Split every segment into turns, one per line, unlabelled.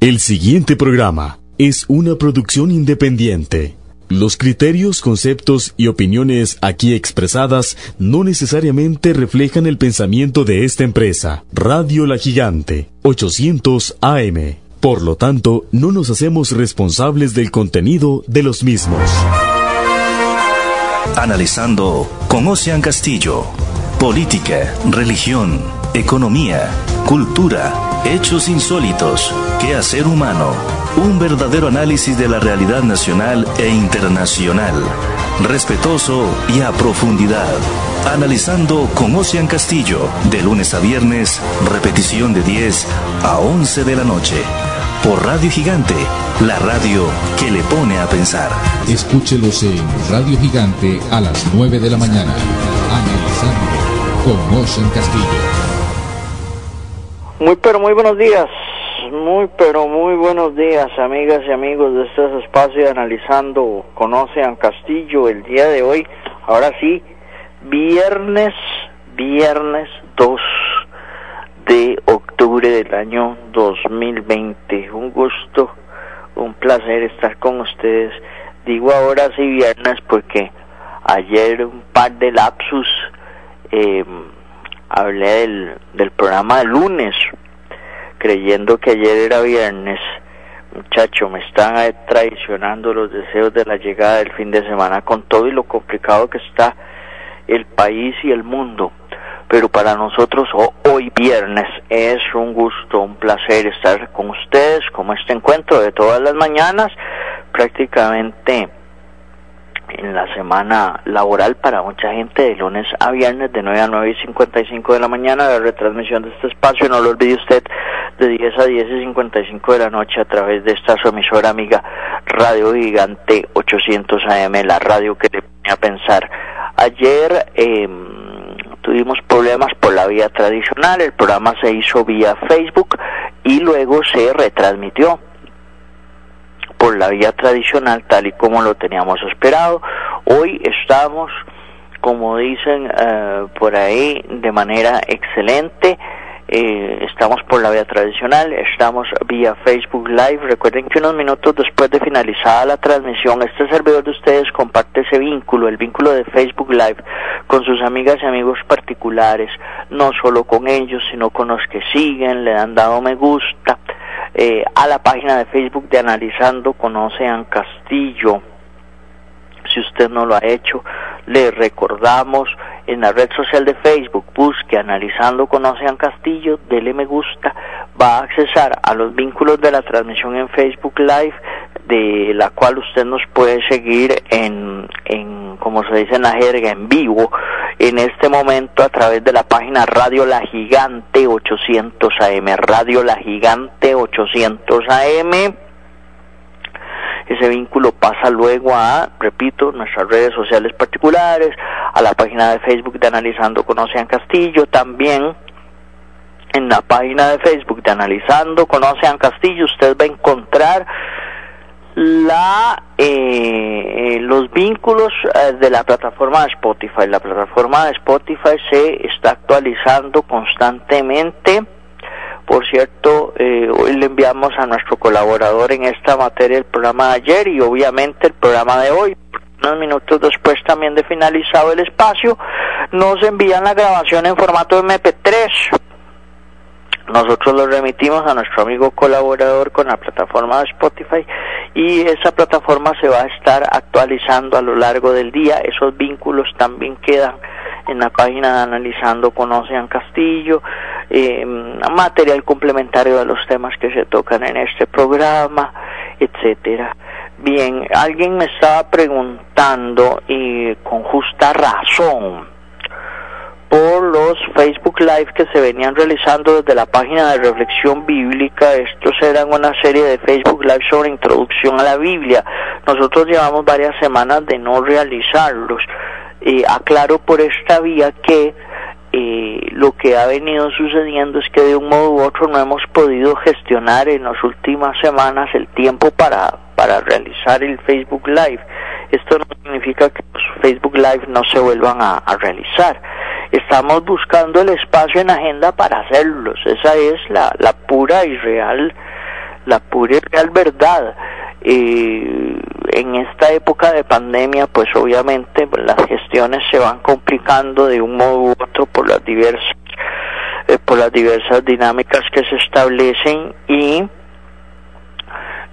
El siguiente programa es una producción independiente. Los criterios, conceptos y opiniones aquí expresadas no necesariamente reflejan el pensamiento de esta empresa. Radio La Gigante, 800 AM. Por lo tanto, no nos hacemos responsables del contenido de los mismos.
Analizando con Ocean Castillo. Política, religión, economía, cultura, hechos insólitos, quehacer humano. Un verdadero análisis de la realidad nacional e internacional. Respetuoso y a profundidad. Analizando con Ocean Castillo, de lunes a viernes, repetición de 10 a 11 de la noche por Radio Gigante, la radio que le pone a pensar.
Escúchelos en Radio Gigante a las 9 de la mañana. Analizando con Ocean Castillo.
Muy pero muy buenos días. Muy pero muy buenos días, amigas y amigos de este espacio Analizando con Ocean Castillo. El día de hoy, ahora sí, viernes, viernes 2 de octubre del año 2020. Un gusto, un placer estar con ustedes. Digo ahora sí viernes porque ayer un par de lapsus eh, hablé del, del programa de lunes, creyendo que ayer era viernes. Muchacho, me están traicionando los deseos de la llegada del fin de semana con todo y lo complicado que está el país y el mundo pero para nosotros hoy viernes es un gusto, un placer estar con ustedes, como este encuentro de todas las mañanas, prácticamente en la semana laboral para mucha gente de lunes a viernes de 9 a 9 y 55 de la mañana. La retransmisión de este espacio no lo olvide usted de 10 a 10 y 55 de la noche a través de esta su emisora amiga Radio Gigante 800 AM la radio que le pone a pensar. Ayer eh, tuvimos problemas por la vía tradicional, el programa se hizo vía Facebook y luego se retransmitió por la vía tradicional tal y como lo teníamos esperado. Hoy estamos, como dicen eh, por ahí, de manera excelente. Eh, estamos por la vía tradicional, estamos vía Facebook Live. Recuerden que unos minutos después de finalizada la transmisión, este servidor de ustedes comparte ese vínculo, el vínculo de Facebook Live, con sus amigas y amigos particulares, no solo con ellos, sino con los que siguen, le han dado me gusta eh, a la página de Facebook de Analizando con Ocean Castillo. Si usted no lo ha hecho, le recordamos en la red social de Facebook, busque Analizando con Ocean Castillo, dele me gusta, va a accesar a los vínculos de la transmisión en Facebook Live, de la cual usted nos puede seguir en, en como se dice en la jerga, en vivo, en este momento a través de la página Radio La Gigante 800 AM, Radio La Gigante 800 AM ese vínculo pasa luego a, repito, nuestras redes sociales particulares, a la página de Facebook de Analizando con Ocean Castillo, también en la página de Facebook de Analizando con Ocean Castillo usted va a encontrar la eh, los vínculos eh, de la plataforma de Spotify. La plataforma de Spotify se está actualizando constantemente por cierto, eh, hoy le enviamos a nuestro colaborador en esta materia el programa de ayer y obviamente el programa de hoy. Unos minutos después también de finalizado el espacio, nos envían la grabación en formato MP3. Nosotros lo remitimos a nuestro amigo colaborador con la plataforma Spotify y esa plataforma se va a estar actualizando a lo largo del día. Esos vínculos también quedan en la página de Analizando con Ocean Castillo, eh, material complementario de los temas que se tocan en este programa, etcétera. Bien, alguien me estaba preguntando y con justa razón por los Facebook Live que se venían realizando desde la página de reflexión bíblica. Estos eran una serie de Facebook Live sobre introducción a la Biblia. Nosotros llevamos varias semanas de no realizarlos. Eh, aclaro por esta vía que eh, lo que ha venido sucediendo es que de un modo u otro no hemos podido gestionar en las últimas semanas el tiempo para, para realizar el Facebook Live. Esto no significa que los Facebook Live no se vuelvan a, a realizar. Estamos buscando el espacio en agenda para hacerlos. Esa es la, la pura y real la pura y real verdad. Eh, en esta época de pandemia, pues obviamente las gestiones se van complicando de un modo u otro por las diversas eh, por las diversas dinámicas que se establecen y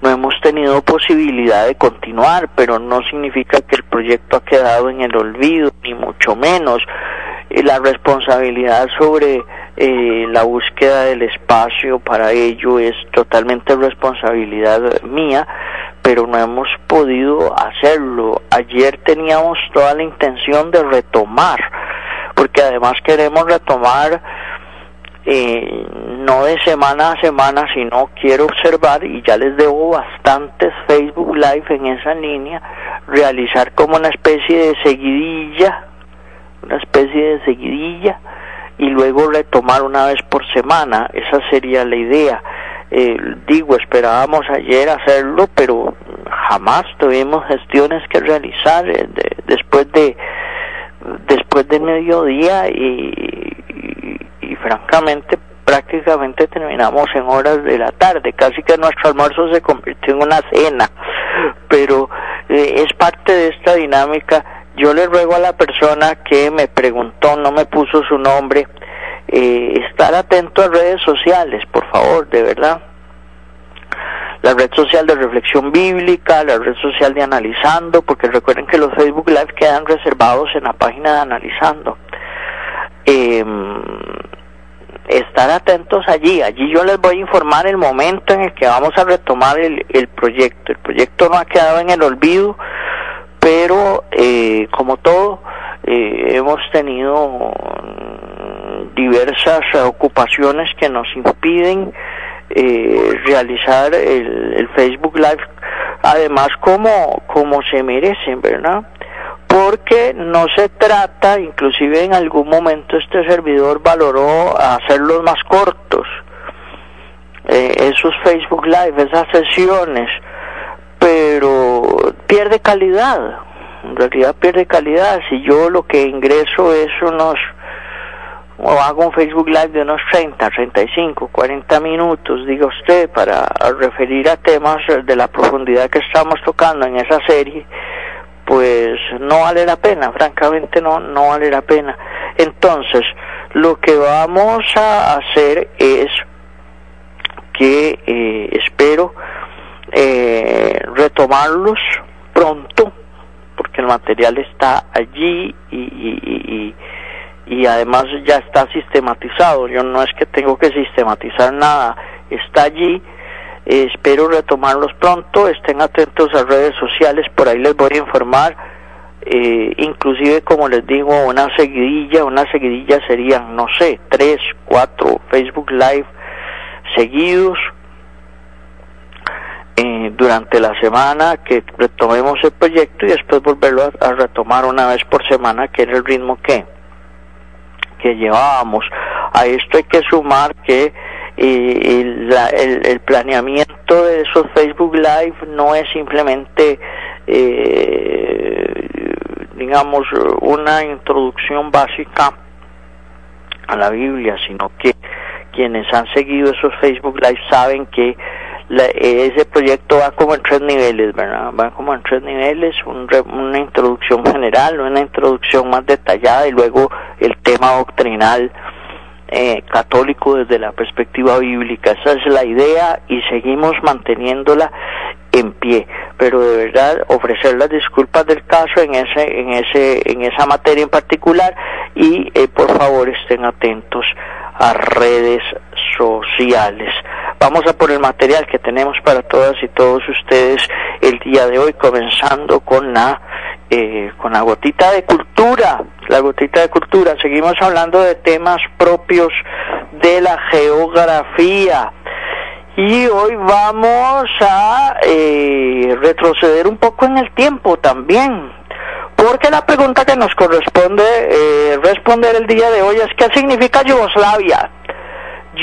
no hemos tenido posibilidad de continuar, pero no significa que el proyecto ha quedado en el olvido, ni mucho menos. La responsabilidad sobre eh, la búsqueda del espacio para ello es totalmente responsabilidad mía, pero no hemos podido hacerlo. Ayer teníamos toda la intención de retomar, porque además queremos retomar eh, no de semana a semana, sino quiero observar, y ya les debo bastantes Facebook Live en esa línea, realizar como una especie de seguidilla, una especie de seguidilla, y luego retomar una vez por semana, esa sería la idea. Eh, digo, esperábamos ayer hacerlo, pero jamás tuvimos gestiones que realizar eh, después de después de mediodía y, y francamente prácticamente terminamos en horas de la tarde, casi que nuestro almuerzo se convirtió en una cena, pero eh, es parte de esta dinámica. Yo le ruego a la persona que me preguntó, no me puso su nombre, eh, estar atento a redes sociales, por favor, de verdad. La red social de reflexión bíblica, la red social de analizando, porque recuerden que los Facebook Live quedan reservados en la página de analizando. Eh, estar atentos allí. Allí yo les voy a informar el momento en el que vamos a retomar el, el proyecto. El proyecto no ha quedado en el olvido, pero eh, como todo, eh, hemos tenido diversas ocupaciones que nos impiden eh, realizar el, el Facebook Live, además como, como se merecen, ¿verdad? porque no se trata, inclusive en algún momento este servidor valoró hacerlos más cortos, eh, esos Facebook Live, esas sesiones, pero pierde calidad, en realidad pierde calidad, si yo lo que ingreso es unos, o hago un Facebook Live de unos 30, 35, 40 minutos, diga usted, para referir a temas de la profundidad que estamos tocando en esa serie, pues no vale la pena, francamente no, no vale la pena. Entonces, lo que vamos a hacer es que eh, espero eh, retomarlos pronto, porque el material está allí y, y, y, además ya está sistematizado. Yo no es que tengo que sistematizar nada, está allí espero retomarlos pronto, estén atentos a redes sociales, por ahí les voy a informar, eh, inclusive como les digo, una seguidilla, una seguidilla serían, no sé, tres, cuatro Facebook Live seguidos eh, durante la semana que retomemos el proyecto y después volverlo a, retomar una vez por semana, que era el ritmo que, que llevábamos. A esto hay que sumar que y la, el, el, planeamiento de esos Facebook Live no es simplemente, eh, digamos, una introducción básica a la Biblia, sino que quienes han seguido esos Facebook Live saben que la, ese proyecto va como en tres niveles, ¿verdad? Va como en tres niveles, un, una introducción general, una introducción más detallada y luego el tema doctrinal eh, católico desde la perspectiva bíblica. Esa es la idea y seguimos manteniéndola en pie. Pero de verdad ofrecer las disculpas del caso en ese, en ese, en esa materia en particular y eh, por favor estén atentos a redes sociales. Vamos a por el material que tenemos para todas y todos ustedes el día de hoy, comenzando con la eh, con la gotita de cultura, la gotita de cultura. Seguimos hablando de temas propios de la geografía. Y hoy vamos a eh, retroceder un poco en el tiempo también. Porque la pregunta que nos corresponde eh, responder el día de hoy es ¿qué significa Yugoslavia?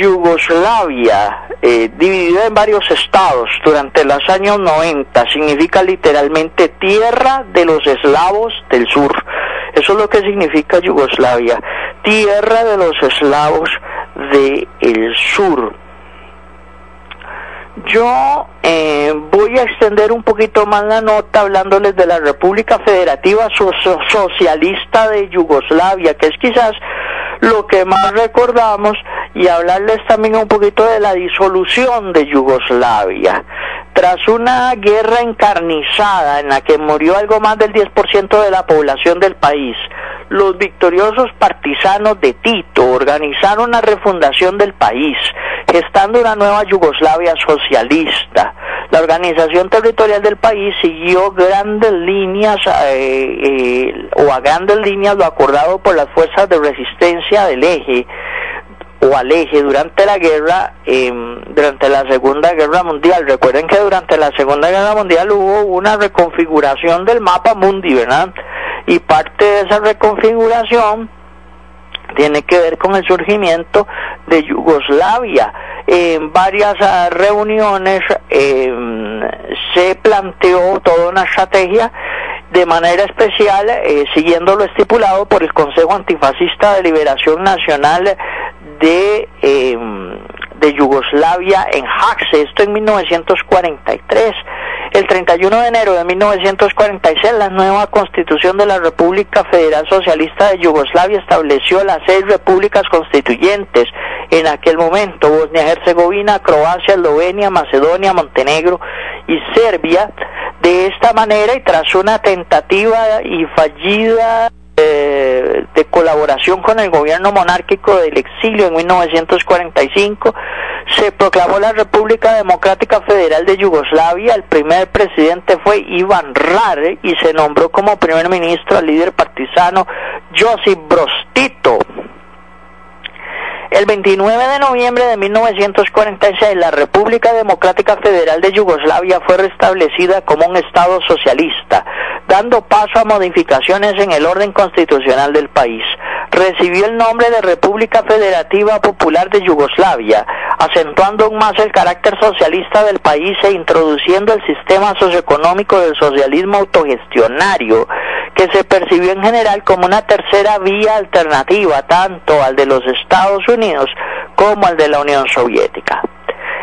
Yugoslavia, eh, dividida en varios estados durante los años 90, significa literalmente tierra de los eslavos del sur. Eso es lo que significa Yugoslavia, tierra de los eslavos del sur. yo eh, voy a extender un poquito más la nota hablándoles de la República Federativa Socialista de Yugoslavia, que es quizás lo que más recordamos, y hablarles también un poquito de la disolución de Yugoslavia. Tras una guerra encarnizada en la que murió algo más del 10% de la población del país, los victoriosos partisanos de Tito organizaron la refundación del país, gestando una nueva Yugoslavia socialista. La organización territorial del país siguió grandes líneas eh, eh, o a grandes líneas lo acordado por las fuerzas de resistencia del eje o al eje durante la guerra, em, durante la Segunda Guerra Mundial. Recuerden que durante la Segunda Guerra Mundial hubo una reconfiguración del mapa mundi, ¿verdad? Y parte de esa reconfiguración tiene que ver con el surgimiento de Yugoslavia. En varias ah, reuniones em, se planteó toda una estrategia de manera especial, eh, siguiendo lo estipulado por el Consejo Antifascista de Liberación Nacional de, em, de Yugoslavia en Haxe, esto en 1943. El 31 de enero de 1946, la nueva constitución de la República Federal Socialista de Yugoslavia estableció las seis repúblicas constituyentes. En aquel momento, Bosnia-Herzegovina, Croacia, Eslovenia, Macedonia, Montenegro y Serbia. De esta manera, y tras una tentativa y fallida eh, de colaboración con el gobierno monárquico del exilio en 1945, se proclamó la República Democrática Federal de Yugoslavia. El primer presidente fue Ivan Rare y se nombró como primer ministro al líder partisano Josip Broz Tito. El 29 de noviembre de 1946, la República Democrática Federal de Yugoslavia fue restablecida como un Estado socialista, dando paso a modificaciones en el orden constitucional del país. Recibió el nombre de República Federativa Popular de Yugoslavia, acentuando aún más el carácter socialista del país e introduciendo el sistema socioeconómico del socialismo autogestionario, que se percibió en general como una tercera vía alternativa tanto al de los Estados Unidos como al de la Unión Soviética.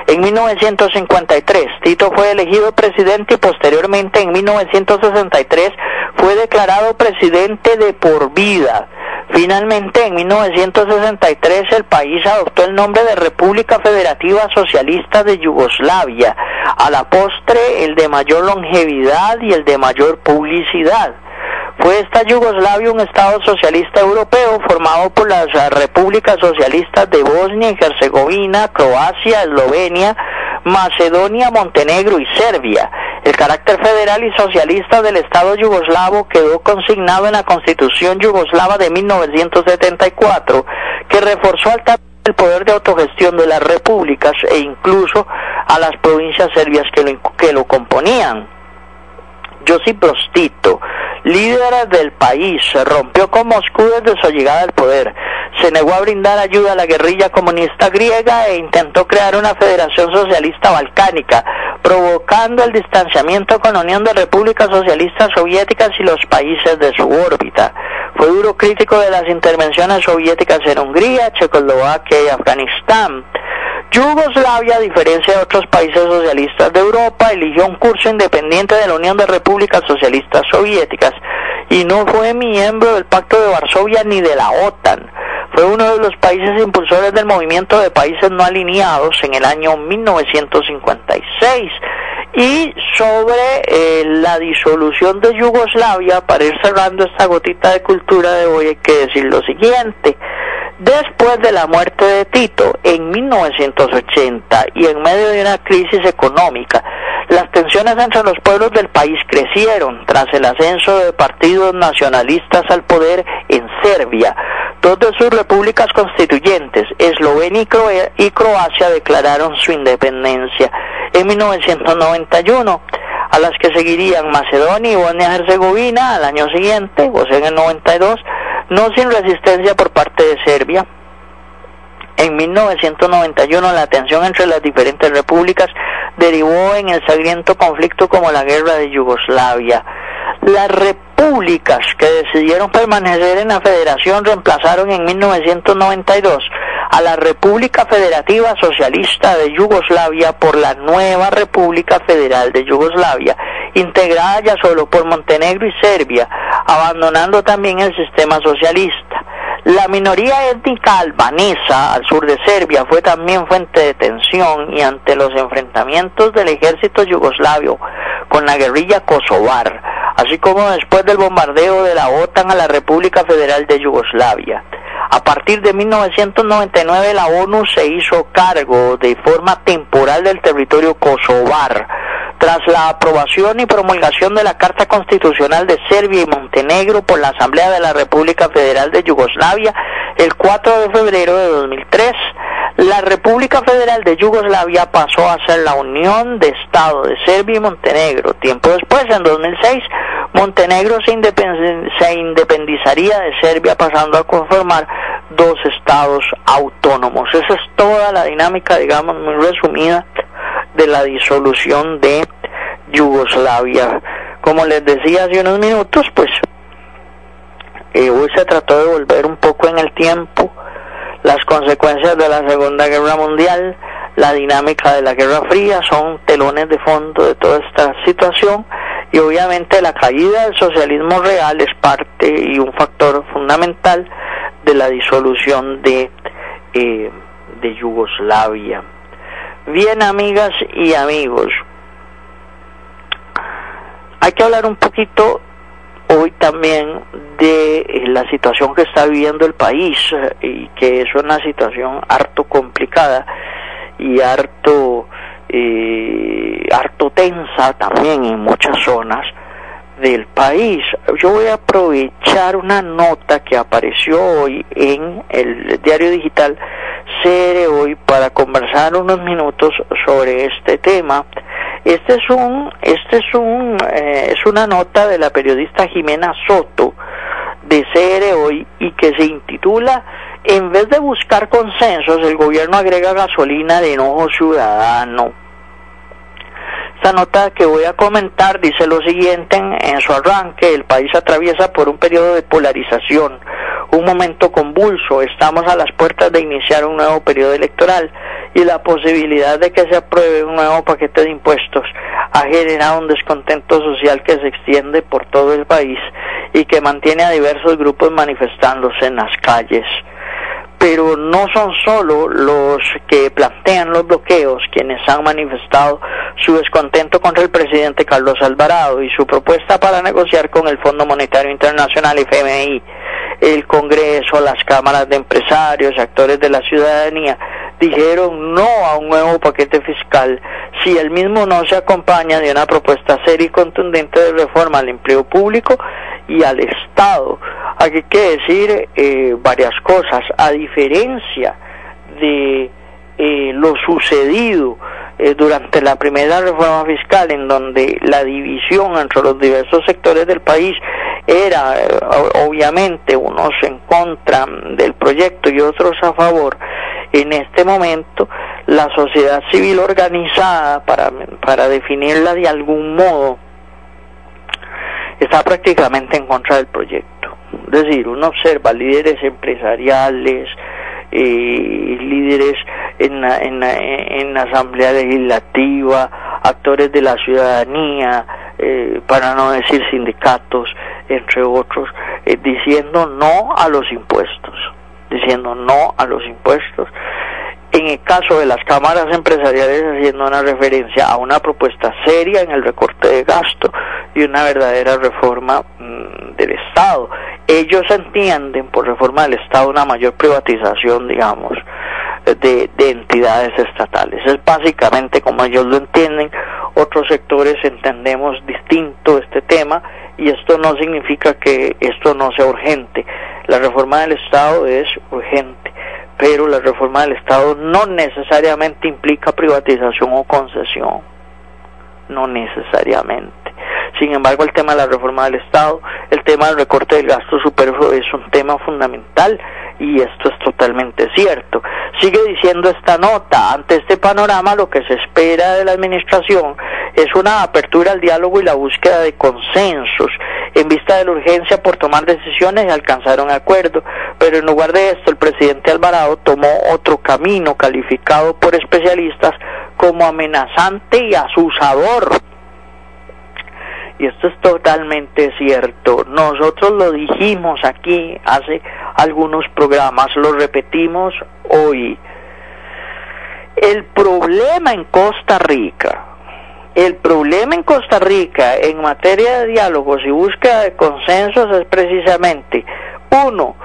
En 1953, Tito fue elegido presidente y posteriormente en 1963 fue declarado presidente de por vida. Finalmente, en 1963, el país adoptó el nombre de República Federativa Socialista de Yugoslavia, a la postre el de mayor longevidad y el de mayor publicidad. Fue esta Yugoslavia un Estado socialista europeo formado por las repúblicas socialistas de Bosnia y Herzegovina, Croacia, Eslovenia, Macedonia, Montenegro y Serbia. El carácter federal y socialista del Estado yugoslavo quedó consignado en la Constitución yugoslava de 1974, que reforzó al el poder de autogestión de las repúblicas e incluso a las provincias serbias que lo, que lo componían. Josip Prostito, líder del país, se rompió con Moscú desde su llegada al poder. Se negó a brindar ayuda a la guerrilla comunista griega e intentó crear una federación socialista balcánica, provocando el distanciamiento con la Unión de Repúblicas Socialistas Soviéticas y los países de su órbita. Fue duro crítico de las intervenciones soviéticas en Hungría, Checoslovaquia y Afganistán. Yugoslavia, a diferencia de otros países socialistas de Europa, eligió un curso independiente de la Unión de Repúblicas Socialistas Soviéticas y no fue miembro del Pacto de Varsovia ni de la OTAN. Fue uno de los países impulsores del movimiento de países no alineados en el año 1956. Y sobre eh, la disolución de Yugoslavia, para ir cerrando esta gotita de cultura de hoy, hay que decir lo siguiente. Después de la muerte de Tito en 1980 y en medio de una crisis económica, las tensiones entre los pueblos del país crecieron tras el ascenso de partidos nacionalistas al poder en Serbia. Dos de sus repúblicas constituyentes, Eslovenia y Croacia, declararon su independencia en 1991 a las que seguirían Macedonia y Bosnia-Herzegovina al año siguiente, o sea en el 92, no sin resistencia por parte de Serbia. En 1991 la tensión entre las diferentes repúblicas derivó en el sangriento conflicto como la guerra de Yugoslavia. Las repúblicas que decidieron permanecer en la federación reemplazaron en 1992 a la República Federativa Socialista de Yugoslavia por la nueva República Federal de Yugoslavia, integrada ya solo por Montenegro y Serbia, abandonando también el sistema socialista. La minoría étnica albanesa al sur de Serbia fue también fuente de tensión y ante los enfrentamientos del ejército yugoslavio con la guerrilla kosovar, así como después del bombardeo de la OTAN a la República Federal de Yugoslavia. A partir de 1999 la ONU se hizo cargo de forma temporal del territorio kosovar tras la aprobación y promulgación de la Carta Constitucional de Serbia y Montenegro por la Asamblea de la República Federal de Yugoslavia el 4 de febrero de 2003, la República Federal de Yugoslavia pasó a ser la Unión de Estado de Serbia y Montenegro. Tiempo después, en 2006, Montenegro se, se independizaría de Serbia pasando a conformar dos estados autónomos. Esa es toda la dinámica, digamos, muy resumida de la disolución de Yugoslavia. Como les decía hace unos minutos, pues eh, hoy se trató de volver un poco en el tiempo las consecuencias de la Segunda Guerra Mundial, la dinámica de la Guerra Fría son telones de fondo de toda esta situación y obviamente la caída del socialismo real es parte y un factor fundamental de la disolución de, eh, de Yugoslavia. Bien, amigas y amigos, hay que hablar un poquito hoy también de eh, la situación que está viviendo el país eh, y que es una situación harto complicada y harto eh, harto tensa también en muchas zonas del país. Yo voy a aprovechar una nota que apareció hoy en el diario digital CR hoy para conversar unos minutos sobre este tema. Este es un, este es un, eh, es una nota de la periodista Jimena Soto de CR hoy y que se intitula En vez de buscar consensos, el gobierno agrega gasolina de enojo ciudadano. Esta nota que voy a comentar dice lo siguiente en, su arranque, el país atraviesa por un periodo de polarización, un momento convulso, estamos a las puertas de iniciar un nuevo periodo electoral y la posibilidad de que se apruebe un nuevo paquete de impuestos ha generado un descontento social que se extiende por todo el país y que mantiene a diversos grupos manifestándose en las calles pero no son solo los que plantean los bloqueos quienes han manifestado su descontento contra el presidente Carlos Alvarado y su propuesta para negociar con el Fondo Monetario Internacional FMI, el Congreso, las cámaras de empresarios, actores de la ciudadanía, dijeron no a un nuevo paquete fiscal si el mismo no se acompaña de una propuesta seria y contundente de reforma al empleo público y al Estado. Hay que decir eh, varias cosas. A diferencia de eh, lo sucedido eh, durante la primera reforma fiscal, en donde la división entre los diversos sectores del país era obviamente unos en contra del proyecto y otros a favor, en este momento la sociedad civil organizada para, para definirla de algún modo está prácticamente en contra del proyecto. Es decir, uno observa líderes empresariales, eh, líderes en la, en, en la Asamblea Legislativa, actores de la ciudadanía, eh, para no decir sindicatos, entre otros, eh, diciendo no a los impuestos, diciendo no a los impuestos en el caso de las cámaras empresariales haciendo una referencia a una propuesta seria en el recorte de gasto y una verdadera reforma mm, del Estado. Ellos entienden por reforma del Estado una mayor privatización, digamos, de, de entidades estatales. Es básicamente como ellos lo entienden, otros sectores entendemos distinto este tema y esto no significa que esto no sea urgente. La reforma del Estado es urgente pero la reforma del Estado no necesariamente implica privatización o concesión, no necesariamente. Sin embargo, el tema de la reforma del Estado, el tema del recorte del gasto superfluo es un tema fundamental y esto es totalmente cierto. Sigue diciendo esta nota, ante este panorama lo que se espera de la Administración es una apertura al diálogo y la búsqueda de consensos en vista de la urgencia por tomar decisiones y alcanzaron acuerdo. Pero en lugar de esto, el presidente Alvarado tomó otro camino calificado por especialistas como amenazante y asusador. Y esto es totalmente cierto. Nosotros lo dijimos aquí hace algunos programas, lo repetimos hoy. El problema en Costa Rica, el problema en Costa Rica en materia de diálogos y búsqueda de consensos es precisamente, uno,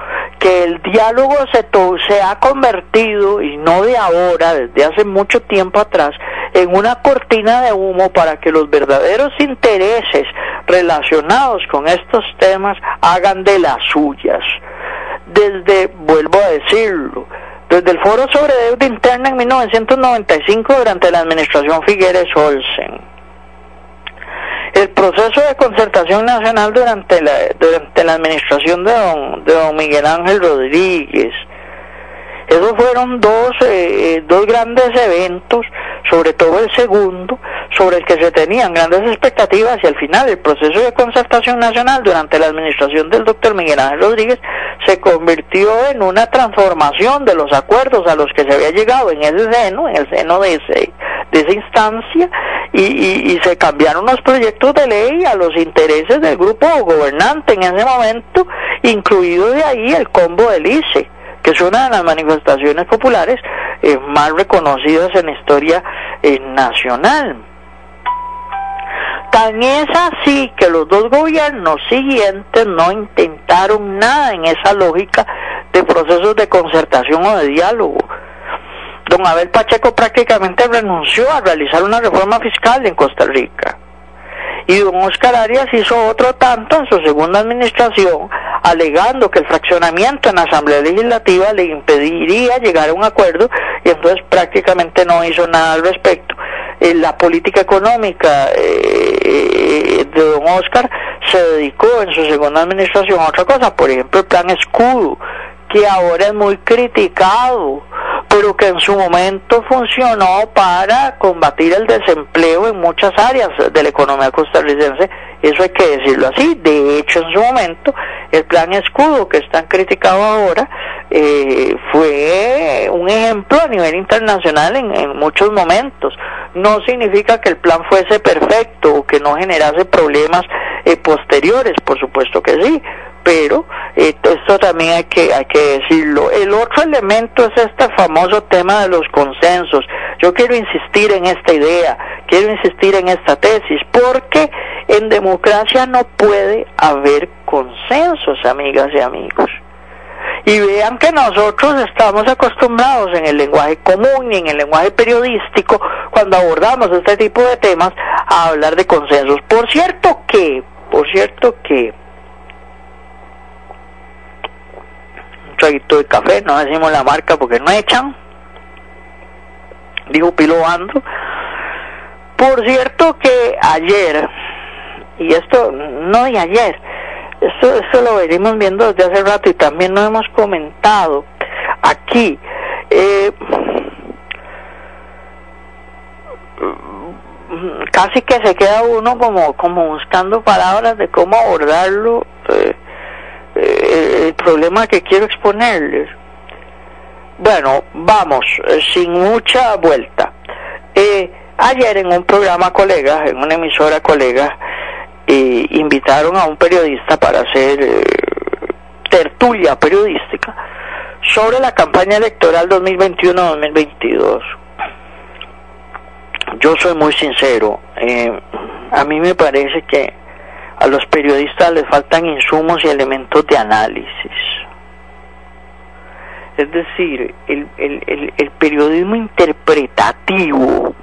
que el diálogo se, se ha convertido, y no de ahora, desde hace mucho tiempo atrás, en una cortina de humo para que los verdaderos intereses relacionados con estos temas hagan de las suyas. Desde, vuelvo a decirlo, desde el Foro sobre Deuda Interna en 1995 durante la administración Figueres Olsen. El proceso de concertación nacional durante la, durante la administración de don, de don Miguel Ángel Rodríguez. Esos fueron dos, eh, dos grandes eventos sobre todo el segundo, sobre el que se tenían grandes expectativas y al final el proceso de concertación nacional durante la administración del doctor Miguel Ángel Rodríguez se convirtió en una transformación de los acuerdos a los que se había llegado en ese seno, en el seno de, ese, de esa instancia, y, y se cambiaron los proyectos de ley a los intereses del grupo gobernante en ese momento, incluido de ahí el combo del ICE que es una de las manifestaciones populares eh, más reconocidas en la historia eh, nacional. Tan es así que los dos gobiernos siguientes no intentaron nada en esa lógica de procesos de concertación o de diálogo. Don Abel Pacheco prácticamente renunció a realizar una reforma fiscal en Costa Rica y don Oscar Arias hizo otro tanto en su segunda administración, alegando que el fraccionamiento en la Asamblea Legislativa le impediría llegar a un acuerdo y entonces prácticamente no hizo nada al respecto. Eh, la política económica eh, de don Oscar se dedicó en su segunda administración a otra cosa, por ejemplo el plan escudo, que ahora es muy criticado pero que en su momento funcionó para combatir el desempleo en muchas áreas de la economía costarricense, eso hay que decirlo así. De hecho, en su momento, el plan escudo que están criticado ahora eh, fue un ejemplo a nivel internacional en, muchos momentos. No significa que el plan fuese perfecto o que no generase problemas eh, posteriores, por supuesto que sí, pero esto también hay que, hay que decirlo. El otro elemento es este famoso tema de los consensos. Yo quiero insistir en esta idea, quiero insistir en esta tesis, porque en democracia no puede haber consensos, amigas y amigos. Y vean que nosotros estamos acostumbrados en el lenguaje común y en el lenguaje periodístico, cuando abordamos este tipo de temas, a hablar de consensos. Por cierto que, por cierto que, traguito de café, no decimos la marca porque no echan, dijo Pilo Bando. Por cierto que ayer, y esto no de ayer, esto, esto lo venimos viendo desde hace rato y también lo hemos comentado aquí, eh, casi que se queda uno como, como buscando palabras de cómo abordarlo. Eh, eh, el problema que quiero exponerles. Bueno, vamos, eh, sin mucha vuelta. Eh, ayer en un programa colega, en una emisora colega, invitaron a un periodista para hacer tertulia periodística sobre la campaña electoral 2021-2022. Yo soy muy sincero, a mí me parece que a los periodistas les faltan insumos y elementos de análisis. Es decir, el, el, el, periodismo interpretativo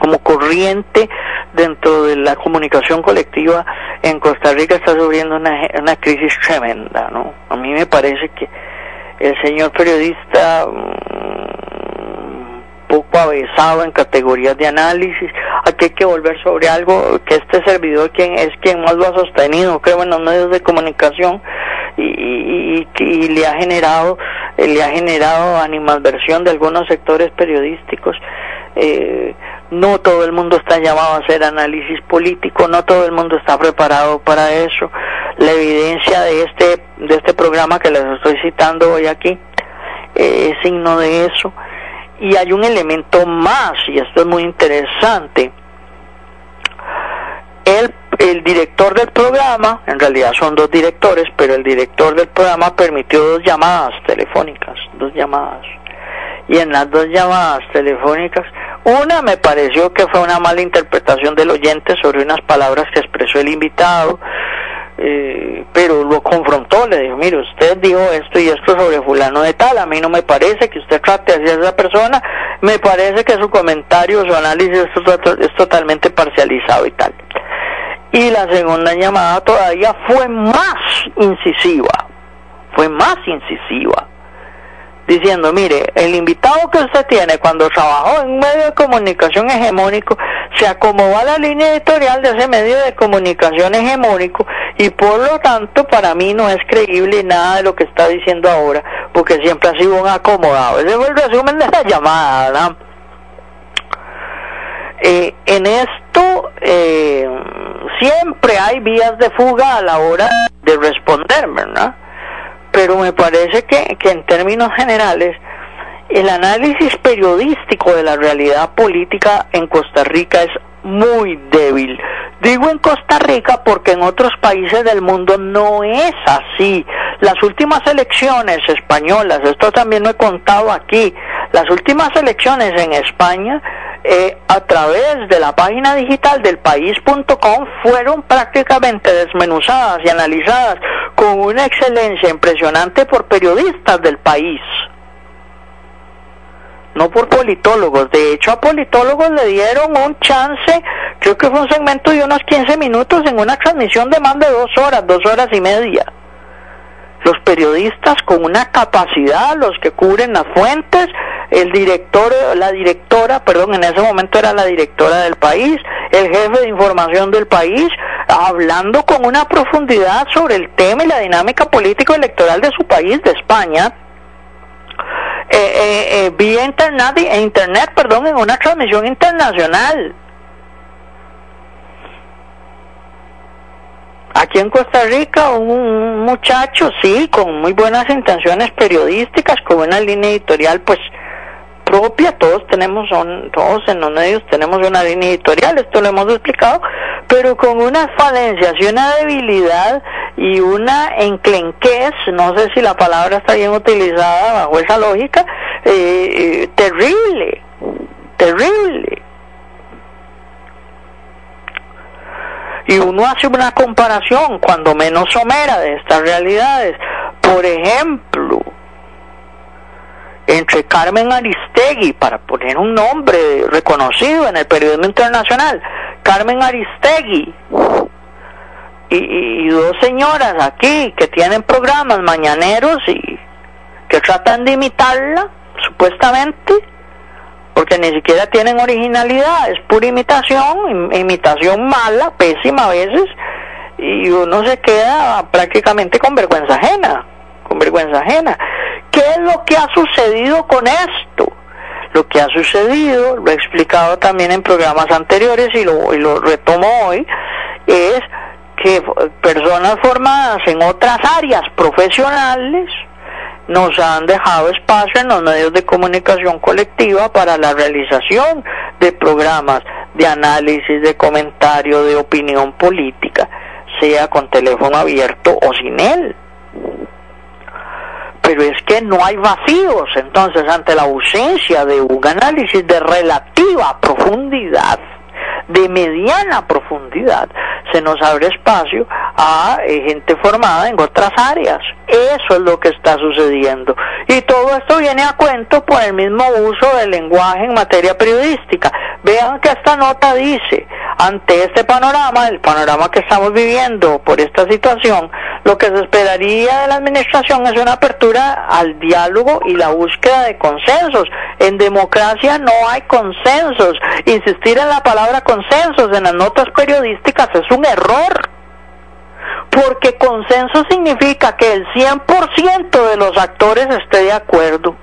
como corriente dentro de la comunicación colectiva en Costa Rica está sufriendo una, una crisis tremenda, ¿no? A mí me parece que el señor periodista poco avesado en categorías de análisis, aquí hay que volver sobre algo que este servidor quien es quien más lo ha sostenido, creo, en los medios de comunicación y, y, le ha generado le ha generado animadversión de algunos sectores periodísticos. Eh, no todo el mundo está llamado a hacer análisis político, no todo el mundo está preparado para eso. la evidencia de este, de este programa que les estoy citando hoy aquí eh, es signo de eso. Y hay un elemento más, y esto es muy interesante. El, el director del programa, en realidad son dos directores, pero el director del programa permitió dos llamadas telefónicas, dos llamadas. Y en las dos llamadas telefónicas, una me pareció que fue una mala interpretación del oyente sobre unas palabras que expresó el invitado, eh, pero lo confrontó, le dijo, mire, usted dijo esto y esto sobre fulano de tal, a mí no me parece que usted trate así a esa persona, me parece que su comentario, su análisis es, es totalmente parcializado y tal. Y la segunda llamada todavía fue más incisiva, fue más incisiva diciendo, mire, el invitado que usted tiene cuando trabajó en un medio de comunicación hegemónico se acomodó a la línea editorial de ese medio de comunicación hegemónico y por lo tanto para mí no es creíble nada de lo que está diciendo ahora porque siempre ha sido un acomodado. Ese fue el resumen de la llamada, ¿verdad? Eh, en esto eh, siempre hay vías de fuga a la hora de responder, ¿verdad? Pero me parece que, que en términos generales el análisis periodístico de la realidad política en Costa Rica es muy débil. Digo en Costa Rica porque en otros países del mundo no es así. Las últimas elecciones españolas, esto también lo he contado aquí, las últimas elecciones en España eh, a través de la página digital del país.com fueron prácticamente desmenuzadas y analizadas con una excelencia impresionante por periodistas del país, no por politólogos. De hecho, a politólogos le dieron un chance, creo que fue un segmento de unos 15 minutos en una transmisión de más de dos horas, dos horas y media los periodistas con una capacidad, los que cubren las fuentes, el director, la directora, perdón, en ese momento era la directora del país, el jefe de información del país, hablando con una profundidad sobre el tema y la dinámica político-electoral de su país, de España, eh, eh, eh, vía internet, internet, perdón, en una transmisión internacional. Aquí en Costa Rica, un muchacho, sí, con muy buenas intenciones periodísticas, con una línea editorial, pues propia, todos tenemos, son, todos en los medios tenemos una línea editorial, esto lo hemos explicado, pero con unas falencias y una debilidad y una enclenquez, no sé si la palabra está bien utilizada bajo esa lógica, eh, eh, terrible, terrible. y uno hace una comparación cuando menos somera de estas realidades. Por ejemplo, entre Carmen Aristegui, para poner un nombre reconocido en el periodismo internacional, Carmen Aristegui, y, dos señoras aquí que tienen programas mañaneros y que tratan de imitarla, supuestamente, porque ni siquiera tienen originalidad, es pura imitación, imitación mala, pésima a veces, y uno se queda prácticamente con vergüenza ajena, con vergüenza ajena. ¿Qué es lo que ha sucedido con esto? Lo que ha sucedido, lo he explicado también en programas anteriores y lo, y lo retomo hoy, es que personas formadas en otras áreas profesionales, nos han dejado espacio en los medios de comunicación colectiva para la realización de programas de análisis, de comentario, de opinión política, sea con teléfono abierto o sin él. Pero es que no hay vacíos, entonces ante la ausencia de un análisis de relativa profundidad, de mediana profundidad, se nos abre espacio a eh, gente formada en otras áreas. Eso es lo que está sucediendo. Y todo esto viene a cuento por el mismo uso del lenguaje en materia periodística. Vean que esta nota dice, ante este panorama, el panorama que estamos viviendo por esta situación, lo que se esperaría de la administración es una apertura al diálogo y la búsqueda de consensos. En democracia no hay consensos. Insistir en la palabra consensos en las notas periodísticas es un error. Porque consenso significa que el 100% de los actores esté de acuerdo.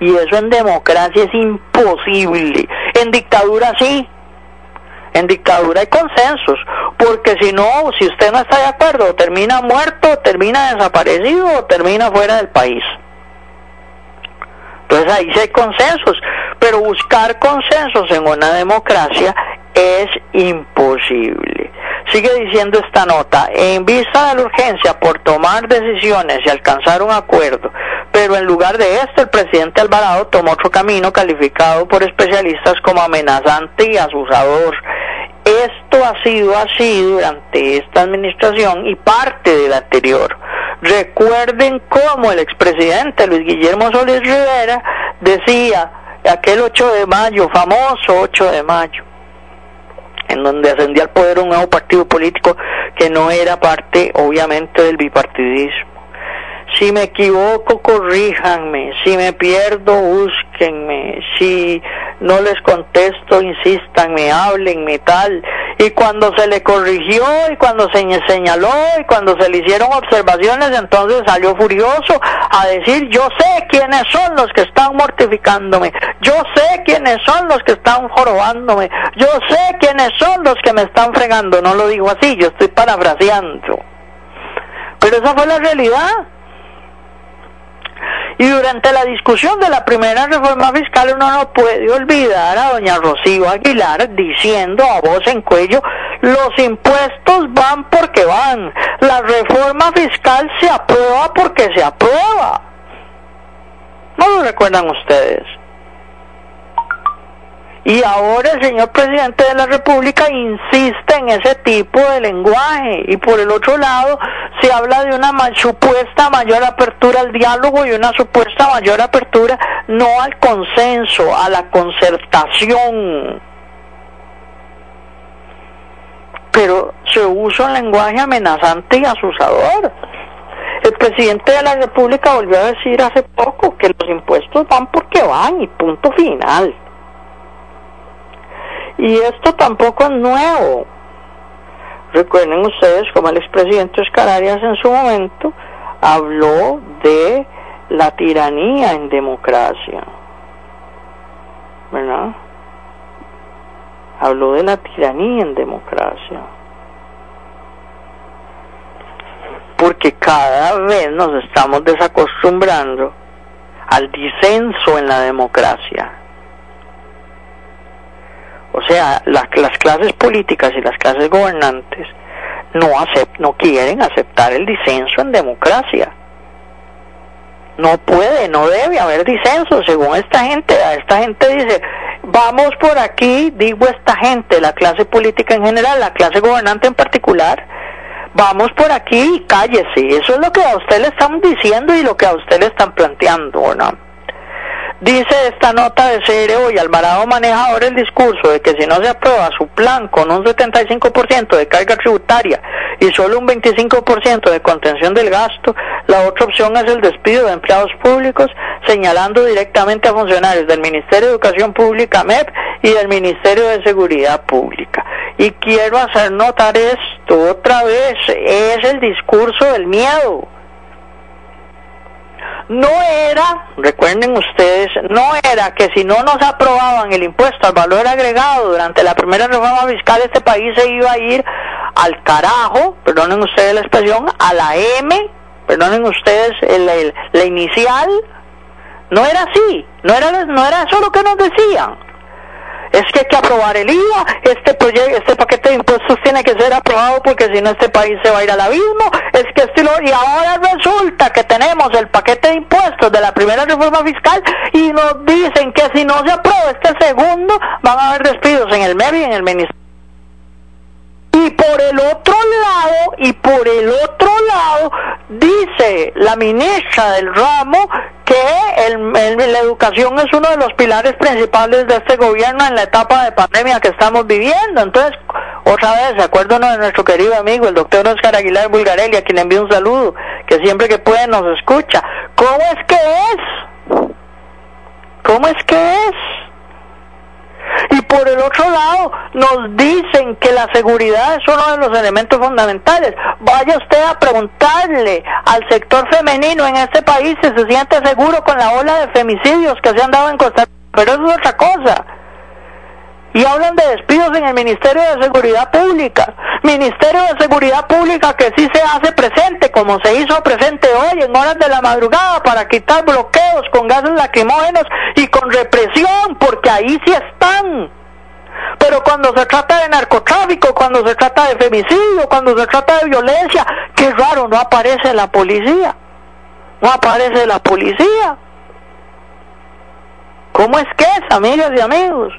Y eso en democracia es imposible. En dictadura sí. En dictadura hay consensos. Por porque si no, si usted no está de acuerdo, termina muerto, termina desaparecido o termina fuera del país. Entonces ahí sí hay consensos, pero buscar consensos en una democracia es imposible. Sigue diciendo esta nota, en vista de la urgencia por tomar decisiones y alcanzar un acuerdo, pero en lugar de esto el presidente Alvarado tomó otro camino calificado por especialistas como amenazante y asusador. Esto ha sido así durante esta administración y parte de la anterior. Recuerden cómo el expresidente Luis Guillermo Solís Rivera decía aquel 8 de mayo, famoso 8 de mayo, en donde ascendía al poder un nuevo partido político que no era parte, obviamente, del bipartidismo. Si me equivoco, corríjanme. Si me pierdo, búsquenme. Si no les contesto, insístanme, háblenme tal. Y cuando se le corrigió y cuando se señaló y cuando se le hicieron observaciones, entonces salió furioso a decir, yo sé quiénes son los que están mortificándome. Yo sé quiénes son los que están jorobándome. Yo sé quiénes son los que me están fregando. No lo digo así, yo estoy parafraseando. Pero esa fue la realidad. Y durante la discusión de la primera reforma fiscal uno no puede olvidar a doña Rocío Aguilar diciendo a voz en cuello, los impuestos van porque van, la reforma fiscal se aprueba porque se aprueba. ¿No lo recuerdan ustedes? Y ahora el señor presidente de la República insiste en ese tipo de lenguaje. Y por el otro lado, se habla de una supuesta mayor apertura al diálogo y una supuesta mayor apertura no al consenso, a la concertación. Pero se usa un lenguaje amenazante y asusador. El presidente de la República volvió a decir hace poco que los impuestos van porque van y punto final. Y esto tampoco es nuevo. Recuerden ustedes como el expresidente Oscar Arias en su momento habló de la tiranía en democracia. ¿Verdad? Habló de la tiranía en democracia. Porque cada vez nos estamos desacostumbrando al disenso en la democracia o sea, las clases políticas y las clases gobernantes no, no quieren aceptar el disenso en democracia. No puede, no debe haber disenso, según esta gente. Esta gente dice, vamos por aquí, digo esta gente, la clase política en general, la clase gobernante en particular, vamos por aquí y cállese. Eso es lo que a usted le están diciendo y lo que a usted le están planteando, ¿no? Dice esta nota de CRO y Alvarado maneja ahora el discurso de que si no se aprueba su plan con un 75% de carga tributaria y solo un 25% de contención del gasto, la otra opción es el despido de empleados públicos, señalando directamente a funcionarios del Ministerio de Educación Pública, MEP, y del Ministerio de Seguridad Pública. Y quiero hacer notar esto otra vez, es el discurso del miedo no era, recuerden ustedes, no era que si no nos aprobaban el impuesto al valor agregado durante la primera reforma fiscal, este país se iba a ir al carajo, perdonen ustedes la expresión, a la M, perdonen ustedes la inicial, no era así, no era, no era eso lo que nos decían es que hay que aprobar el IVA, este proyecto, este paquete de impuestos tiene que ser aprobado porque si no este país se va a ir al abismo, es que estilo, y ahora resulta que tenemos el paquete de impuestos de la primera reforma fiscal y nos dicen que si no se aprueba este segundo van a haber despidos en el MER y en el Ministerio. Y por el otro lado, y por el otro lado, dice la ministra del ramo que el, la educación es uno de los pilares principales de este gobierno en la etapa de pandemia que estamos viviendo. Entonces, otra vez, acuérdanos de nuestro querido amigo, el doctor Oscar Aguilar Bulgarelli, a quien envío un saludo, que siempre que puede nos escucha. ¿Cómo es que es? ¿Cómo es que es? Y por el otro lado, nos dicen que la seguridad es uno de los elementos fundamentales. Vaya usted a preguntarle al sector femenino en este país si se siente seguro con la ola de femicidios que se han dado en Costa Rica. Pero eso es otra cosa. Y hablan de despidos en el Ministerio de Seguridad Pública. Ministerio de Seguridad Pública que sí se hace presente, como se hizo presente hoy en horas de la madrugada para quitar bloqueos con gases lacrimógenos y con represión, porque ahí sí están. Pero cuando se trata de narcotráfico, cuando se trata de femicidio, cuando se trata de violencia, qué raro, no aparece la policía. No aparece la policía. ¿Cómo es que es, amigas y amigos?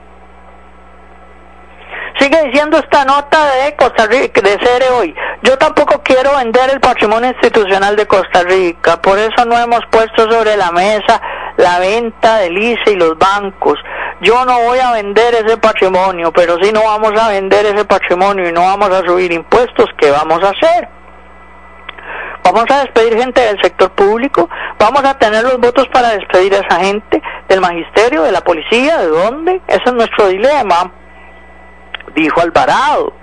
Sigue diciendo esta nota de Costa Rica, de Cere hoy. Yo tampoco quiero vender el patrimonio institucional de Costa Rica, por eso no hemos puesto sobre la mesa la venta del ICE y los bancos. Yo no voy a vender ese patrimonio, pero si no vamos a vender ese patrimonio y no vamos a subir impuestos, ¿qué vamos a hacer? Vamos a despedir gente del sector público, vamos a tener los votos para despedir a esa gente del magisterio, de la policía, ¿de dónde? Ese es nuestro dilema dijo Alvarado.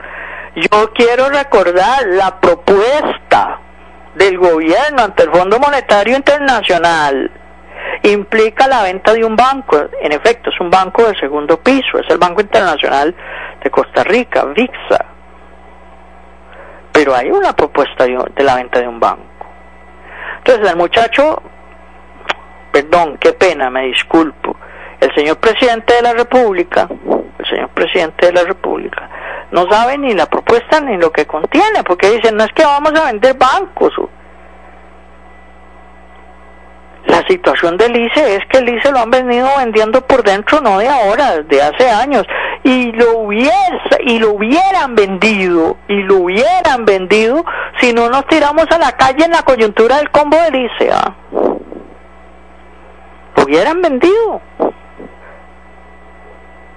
Yo quiero recordar la propuesta del gobierno ante el Fondo Monetario Internacional implica la venta de un banco. En efecto, es un banco de segundo piso, es el Banco Internacional de Costa Rica, VIXA. Pero hay una propuesta de la venta de un banco. Entonces el muchacho, perdón, qué pena, me disculpo, el señor presidente de la República, señor presidente de la República, no sabe ni la propuesta ni lo que contiene, porque dicen, no es que vamos a vender bancos. La situación del ICE es que el ICE lo han venido vendiendo por dentro, no de ahora, de hace años. Y lo, hubiese, y lo hubieran vendido, y lo hubieran vendido si no nos tiramos a la calle en la coyuntura del combo del ICE. ¿ah? Lo hubieran vendido.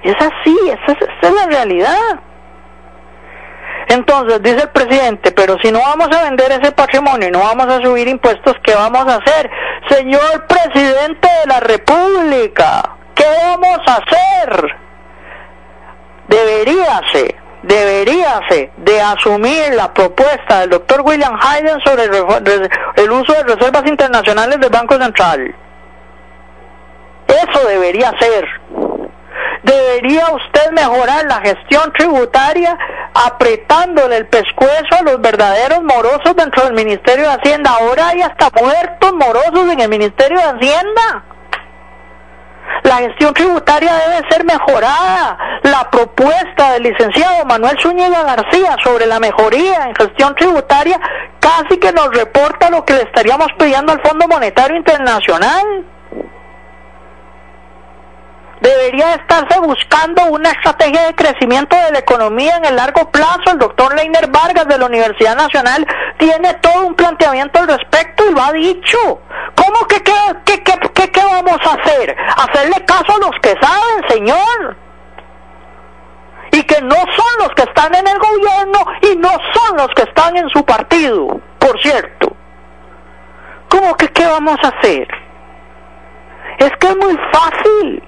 Es así, esa es, la realidad. Entonces, dice el presidente, pero si no vamos a vender ese patrimonio y no vamos a subir impuestos, ¿qué vamos a hacer? Señor presidente de la República, ¿qué vamos a hacer? Deberíase, deberíase de asumir la propuesta del doctor William Hayden sobre el uso de reservas internacionales del Banco Central. Eso debería ser. Debería usted mejorar la gestión tributaria apretándole el pescuezo a los verdaderos morosos dentro del Ministerio de Hacienda. Ahora hay hasta muertos morosos en el Ministerio de Hacienda. La gestión tributaria debe ser mejorada. La propuesta del licenciado Manuel Zúñiga García sobre la mejoría en gestión tributaria casi que nos reporta lo que le estaríamos pidiendo al Fondo Monetario Internacional debería estarse buscando una estrategia de crecimiento de la economía en el largo plazo. El doctor Leiner Vargas de la Universidad Nacional tiene todo un planteamiento al respecto y lo ha dicho. ¿Cómo que qué, qué, qué, qué vamos a hacer? Hacerle caso a los que saben, señor. Y que no son los que están en el gobierno y no son los que están en su partido, por cierto. ¿Cómo que qué vamos a hacer? Es que es muy fácil.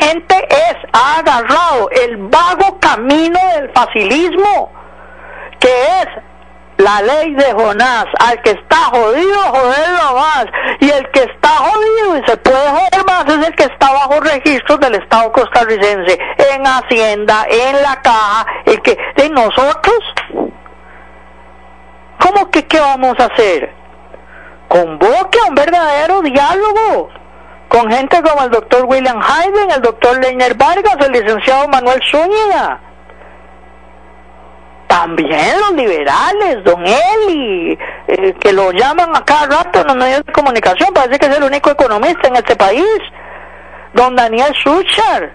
Gente es, ha agarrado el vago camino del facilismo, que es la ley de Jonás. Al que está jodido, joderlo más. Y el que está jodido y se puede joder más es el que está bajo registros del Estado costarricense, en Hacienda, en la caja, el que de nosotros. ¿Cómo que qué vamos a hacer? Convoque a un verdadero diálogo con gente como el doctor William Hayden, el doctor Leiner Vargas, el licenciado Manuel Zúñiga. También los liberales, don Eli, eh, que lo llaman a cada rato en los medios de comunicación, parece que es el único economista en este país. Don Daniel Suchar,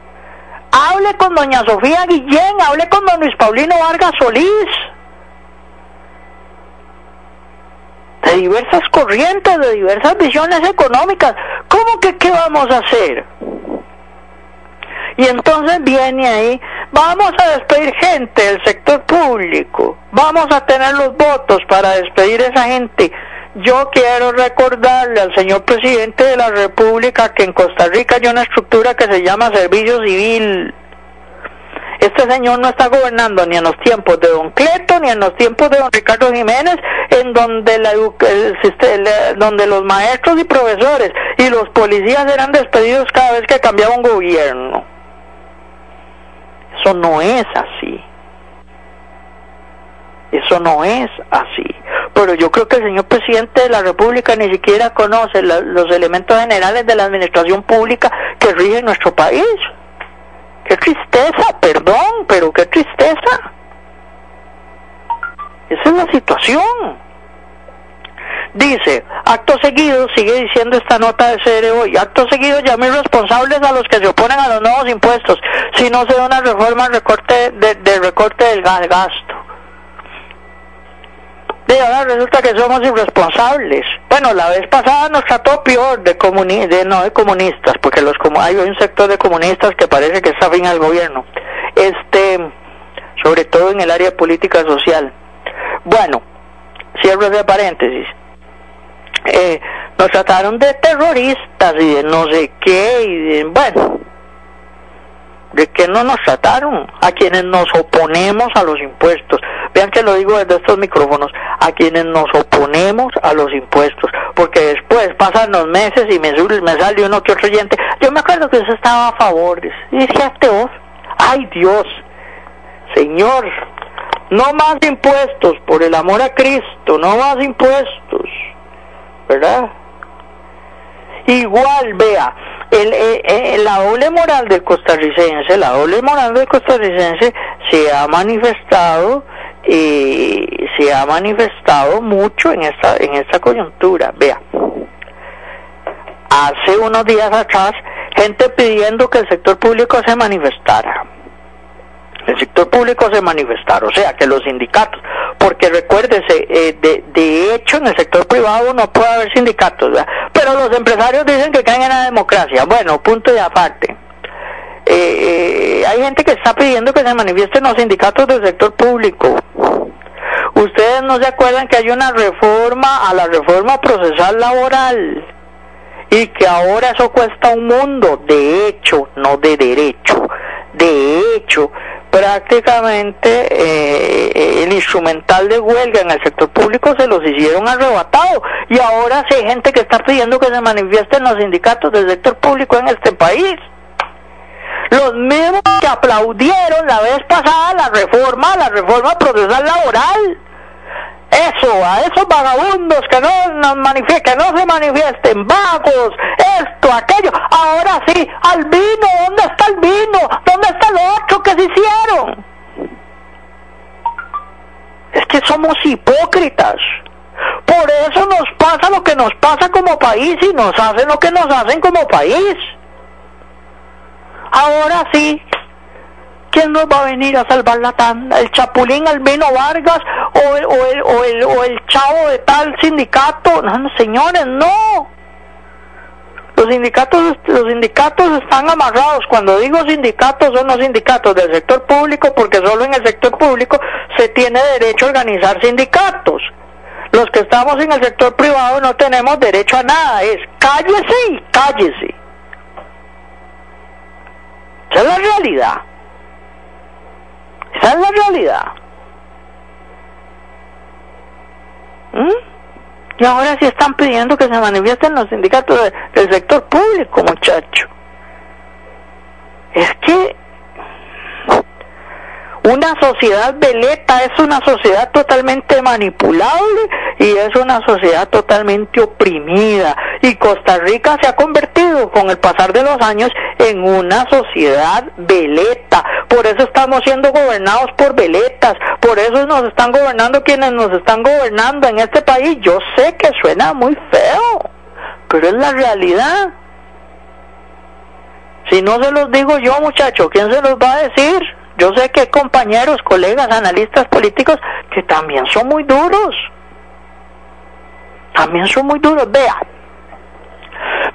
hable con doña Sofía Guillén, hable con don Luis Paulino Vargas Solís. De diversas corrientes, de diversas visiones económicas. ¿Cómo que qué vamos a hacer? Y entonces viene ahí, vamos a despedir gente del sector público, vamos a tener los votos para despedir a esa gente. Yo quiero recordarle al señor presidente de la República que en Costa Rica hay una estructura que se llama Servicio Civil este señor no está gobernando ni en los tiempos de don Cleto ni en los tiempos de don Ricardo Jiménez, en donde, la, el, donde los maestros y profesores y los policías eran despedidos cada vez que cambiaba un gobierno. Eso no es así. Eso no es así. Pero yo creo que el señor presidente de la República ni siquiera conoce los elementos generales de la administración pública que rige nuestro país. Qué tristeza, perdón, pero qué tristeza. Esa es la situación. Dice, acto seguido, sigue diciendo esta nota de CR hoy, acto seguido llamé responsables a los que se oponen a los nuevos impuestos si no se da una reforma recorte de, recorte del gasto. De ahora resulta que somos irresponsables. Bueno, la vez pasada nos trató peor de, comuni de no de comunistas, porque los como hay un sector de comunistas que parece que está fin al gobierno. Este, sobre todo en el área política social. Bueno, cierro de paréntesis eh, nos trataron de terroristas y de no sé qué, y de, bueno, ¿de qué no nos trataron? A quienes nos oponemos a los impuestos. Vean que lo digo desde estos micrófonos, a quienes nos oponemos a los impuestos, porque después pasan los meses y me, me sale uno que otro oyente. Yo me acuerdo que usted estaba a favor, y decía vos, ay Dios, Señor, no más impuestos, por el amor a Cristo, no más impuestos. ¿verdad? Igual, vea, el, eh, eh, la doble moral del costarricense, la doble moral del costarricense se ha manifestado y se ha manifestado mucho en esta en esta coyuntura. Vea, hace unos días atrás, gente pidiendo que el sector público se manifestara el sector público se manifestaron, o sea, que los sindicatos, porque recuérdese, eh, de, de hecho en el sector privado no puede haber sindicatos, pero los empresarios dicen que caen en la democracia. Bueno, punto de aparte. Eh, eh, hay gente que está pidiendo que se manifiesten los sindicatos del sector público. Ustedes no se acuerdan que hay una reforma a la reforma procesal laboral y que ahora eso cuesta un mundo, de hecho, no de derecho. De hecho, prácticamente eh, el instrumental de huelga en el sector público se los hicieron arrebatado y ahora sí hay gente que está pidiendo que se manifiesten los sindicatos del sector público en este país. Los mismos que aplaudieron la vez pasada la reforma, la reforma procesal laboral. Eso, a esos vagabundos que no, que no se manifiesten, vagos, esto, aquello. Ahora sí, al vino, ¿dónde está el vino? ¿Dónde está lo otro que se hicieron? Es que somos hipócritas. Por eso nos pasa lo que nos pasa como país y nos hacen lo que nos hacen como país. Ahora sí, ¿quién nos va a venir a salvar la tanda? ¿El Chapulín Albino Vargas o el, o el, o el, o el chavo de tal sindicato? No, no, señores, no. Los sindicatos, los sindicatos están amarrados. Cuando digo sindicatos, son los sindicatos del sector público, porque solo en el sector público se tiene derecho a organizar sindicatos. Los que estamos en el sector privado no tenemos derecho a nada. Es cállese y cállese. Esa es la realidad. Esa es la realidad. ¿Mm? Y ahora sí están pidiendo que se manifiesten los sindicatos del sector público, muchacho. Es que una sociedad veleta es una sociedad totalmente manipulable y es una sociedad totalmente oprimida. Y Costa Rica se ha convertido con el pasar de los años en una sociedad veleta. Por eso estamos siendo gobernados por veletas. Por eso nos están gobernando quienes nos están gobernando en este país. Yo sé que suena muy feo, pero es la realidad. Si no se los digo yo, muchacho, ¿quién se los va a decir? Yo sé que hay compañeros, colegas, analistas políticos que también son muy duros. También son muy duros. Vea,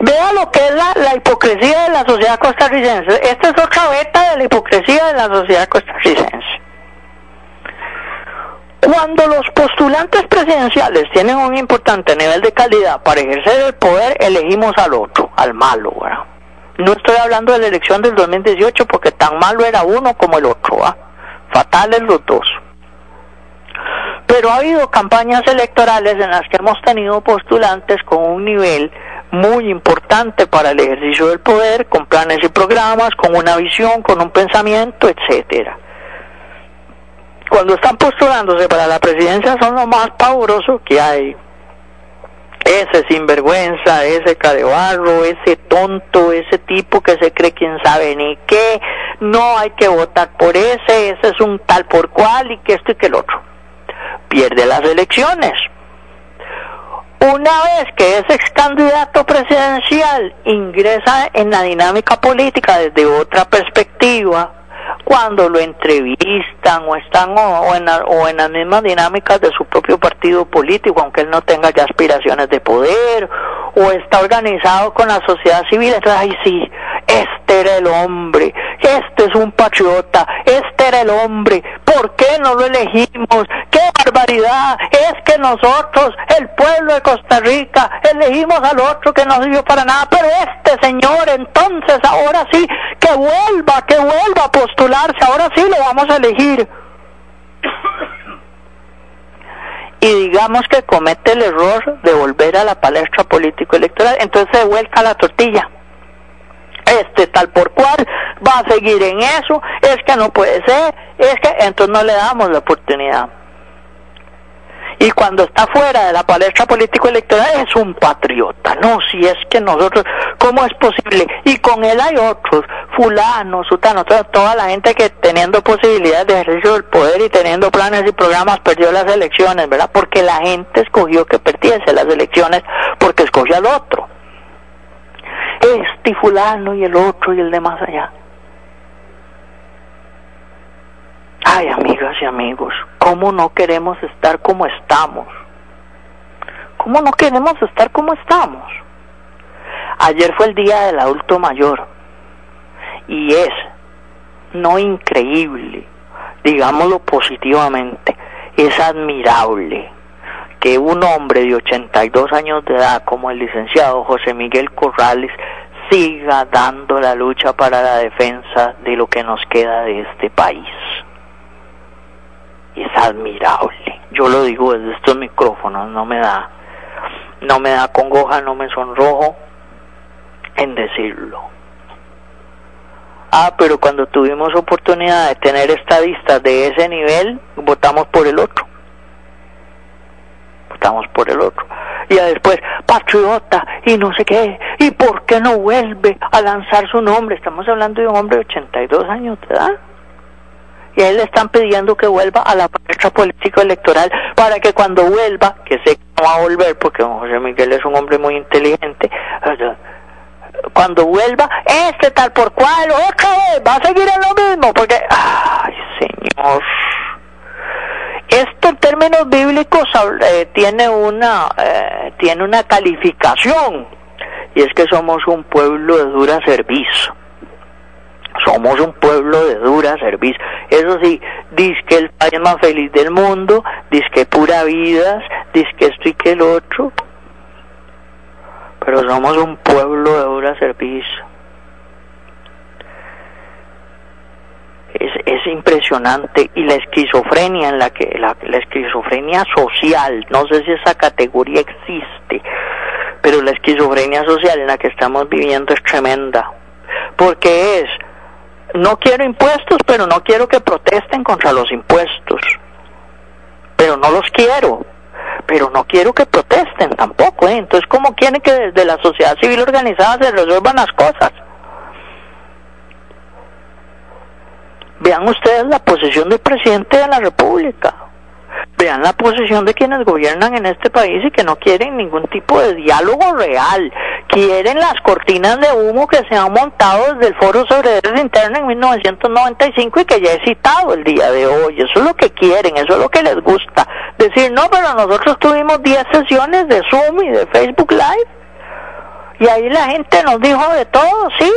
vea lo que es la, hipocresía de la sociedad costarricense. Esta es otra beta de la hipocresía de la sociedad costarricense. Cuando los postulantes presidenciales tienen un importante nivel de calidad para ejercer el poder, elegimos al otro, al malo, ¿verdad? No estoy hablando de la elección del 2018 porque tan malo era uno como el otro, ¿ah? fatales los dos. Pero ha habido campañas electorales en las que hemos tenido postulantes con un nivel muy importante para el ejercicio del poder, con planes y programas, con una visión, con un pensamiento, etcétera. cuando están postulándose para la presidencia son los más pavorosos que hay. Ese sinvergüenza, ese carebarro, ese tonto, ese tipo que se cree quién sabe ni qué, no hay que votar por ese, ese es un tal por cual y que esto y que el otro. Pierde las elecciones. Una vez que ese ex candidato presidencial ingresa en la dinámica política desde otra perspectiva, cuando lo entrevistan o están o, en, o en las mismas dinámicas de su propio partido político, aunque él no tenga ya aspiraciones de poder, o está organizado con la sociedad civil, entonces ay sí, este era el hombre, este es un patriota, este era el hombre, ¿por qué no lo elegimos? ¡Qué barbaridad! Es que nosotros, el pueblo de Costa Rica, elegimos al otro que no sirvió para nada, pero este señor entonces ahora sí, que vuelva, que vuelva a postularse, ahora sí lo vamos a elegir. y digamos que comete el error de volver a la palestra político-electoral, entonces se vuelca la tortilla este tal por cual va a seguir en eso, es que no puede ser, es que entonces no le damos la oportunidad. Y cuando está fuera de la palestra político-electoral es un patriota, no, si es que nosotros, ¿cómo es posible? Y con él hay otros, fulano, sutano, toda, toda la gente que teniendo posibilidades de ejercicio del poder y teniendo planes y programas perdió las elecciones, ¿verdad? Porque la gente escogió que perdiese las elecciones porque escogió al otro este fulano y el otro y el de más allá. Ay, amigas y amigos, ¿cómo no queremos estar como estamos? ¿Cómo no queremos estar como estamos? Ayer fue el día del adulto mayor y es no increíble, digámoslo positivamente, es admirable que un hombre de 82 años de edad como el licenciado José Miguel Corrales siga dando la lucha para la defensa de lo que nos queda de este país. Es admirable. Yo lo digo desde estos micrófonos, no me da no me da congoja, no me sonrojo en decirlo. Ah, pero cuando tuvimos oportunidad de tener estadistas de ese nivel, votamos por el otro estamos por el otro. Y después, patriota, y no sé qué, y por qué no vuelve a lanzar su nombre. Estamos hablando de un hombre de 82 años de edad. Y a él le están pidiendo que vuelva a la palestra político-electoral para que cuando vuelva, que sé que no va a volver porque don José Miguel es un hombre muy inteligente, cuando vuelva, este tal por cual, otra vez, va a seguir en lo mismo, porque, ay, señor. Esto en términos bíblicos eh, tiene una eh, tiene una calificación y es que somos un pueblo de dura servicio. Somos un pueblo de dura servicio. Eso sí, dice que el país más feliz del mundo, dice que pura vida, dice que esto y que el otro. Pero somos un pueblo de dura servicio. Es, es impresionante. Y la esquizofrenia en la que la, la esquizofrenia social no sé si esa categoría existe pero la esquizofrenia social en la que estamos viviendo es tremenda. Porque es no quiero impuestos pero no quiero que protesten contra los impuestos. Pero no los quiero. Pero no quiero que protesten tampoco ¿eh? entonces cómo quieren que desde la sociedad civil organizada se resuelvan las cosas Vean ustedes la posición del presidente de la República. Vean la posición de quienes gobiernan en este país y que no quieren ningún tipo de diálogo real. Quieren las cortinas de humo que se han montado desde el Foro sobre Derechos Internos en 1995 y que ya he citado el día de hoy. Eso es lo que quieren, eso es lo que les gusta. Decir, no, pero nosotros tuvimos 10 sesiones de Zoom y de Facebook Live. Y ahí la gente nos dijo de todo, sí,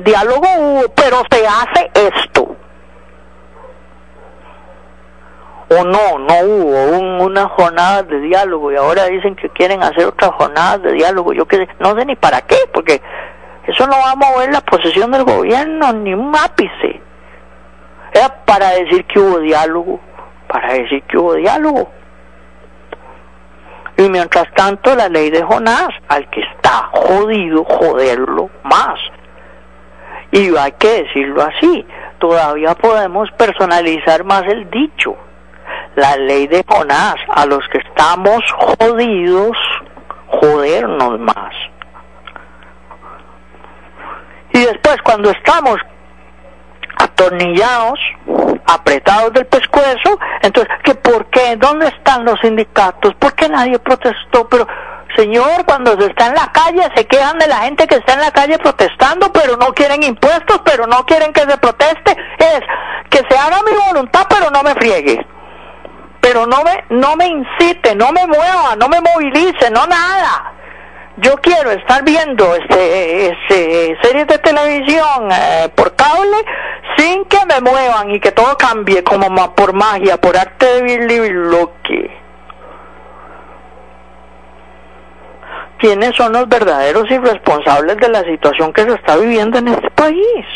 diálogo hubo, pero se hace esto o no, no hubo una jornada de diálogo y ahora dicen que quieren hacer otra jornada de diálogo, yo que no sé ni para qué, porque eso no va a mover la posición del gobierno ni un ápice. Era para decir que hubo diálogo, para decir que hubo diálogo. Y mientras tanto la ley de Jonás, al que está jodido, joderlo más. Y hay que decirlo así, todavía podemos personalizar más el dicho la ley de Jonás, a los que estamos jodidos, jodernos más. Y después cuando estamos atornillados, apretados del pescuezo, entonces, ¿qué por qué? ¿Dónde están los sindicatos? ¿Por qué nadie protestó? Pero, señor, cuando se está en la calle, se quejan de la gente que está en la calle protestando, pero no quieren impuestos, pero no quieren que se proteste. Es que se haga mi voluntad, pero no me friegue. Pero no me, no me incite, no me mueva, no me movilice, no nada yo quiero estar viendo este, este series de televisión eh, por cable sin que me muevan y que todo cambie como por magia, por arte de Billy ¿Quiénes son los verdaderos irresponsables de la situación que se está viviendo en este país?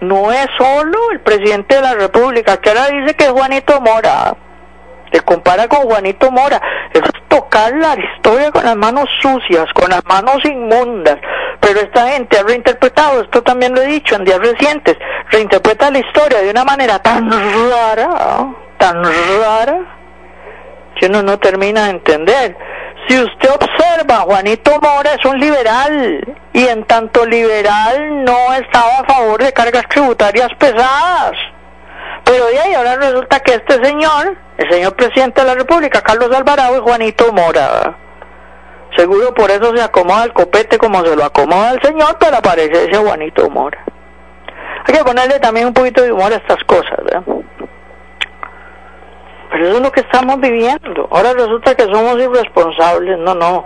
No es solo el presidente de la República, que ahora dice que es Juanito Mora se compara con Juanito Mora. Eso es tocar la historia con las manos sucias, con las manos inmundas. Pero esta gente ha reinterpretado, esto también lo he dicho en días recientes, reinterpreta la historia de una manera tan rara, tan rara, que uno no termina de entender. Si usted observa, Juanito Mora es un liberal y en tanto liberal no estaba a favor de cargas tributarias pesadas. Pero de ahí ahora resulta que este señor el señor presidente de la República, Carlos Alvarado y Juanito Mora. Seguro por eso se acomoda el copete como se lo acomoda el señor para parecerse a Juanito Mora. Hay que ponerle también un poquito de humor a estas cosas, ¿verdad? Pero eso es lo que estamos viviendo. Ahora resulta que somos irresponsables. No, no.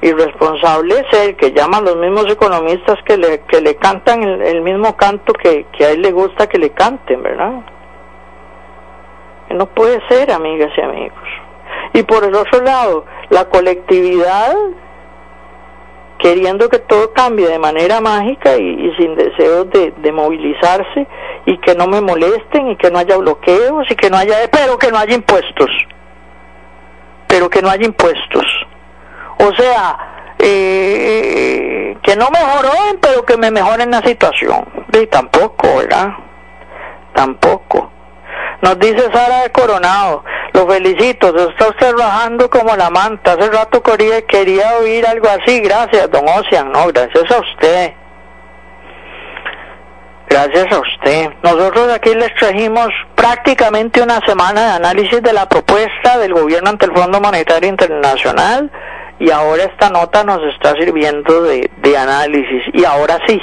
Irresponsable es el que llaman los mismos economistas que le, que le cantan el, mismo canto que, que a él le gusta que le canten, ¿verdad? No puede ser, amigas y amigos. Y por el otro lado, la colectividad queriendo que todo cambie de manera mágica y, sin deseos de, movilizarse y que no me molesten y que no haya bloqueos y que no haya, pero que no haya impuestos, pero que no haya impuestos. O sea, eh, que no mejoren, pero que me mejoren la situación. Y tampoco, ¿verdad? Tampoco. Nos dice Sara de Coronado, lo felicito, se está usted rajando como la manta. Hace rato quería, quería oír algo así. Gracias, don Ocean. No, gracias a usted. Gracias a usted. Nosotros aquí les trajimos prácticamente una semana de análisis de la propuesta del gobierno ante el Fondo Monetario Internacional y ahora esta nota nos está sirviendo de, de análisis. Y ahora sí,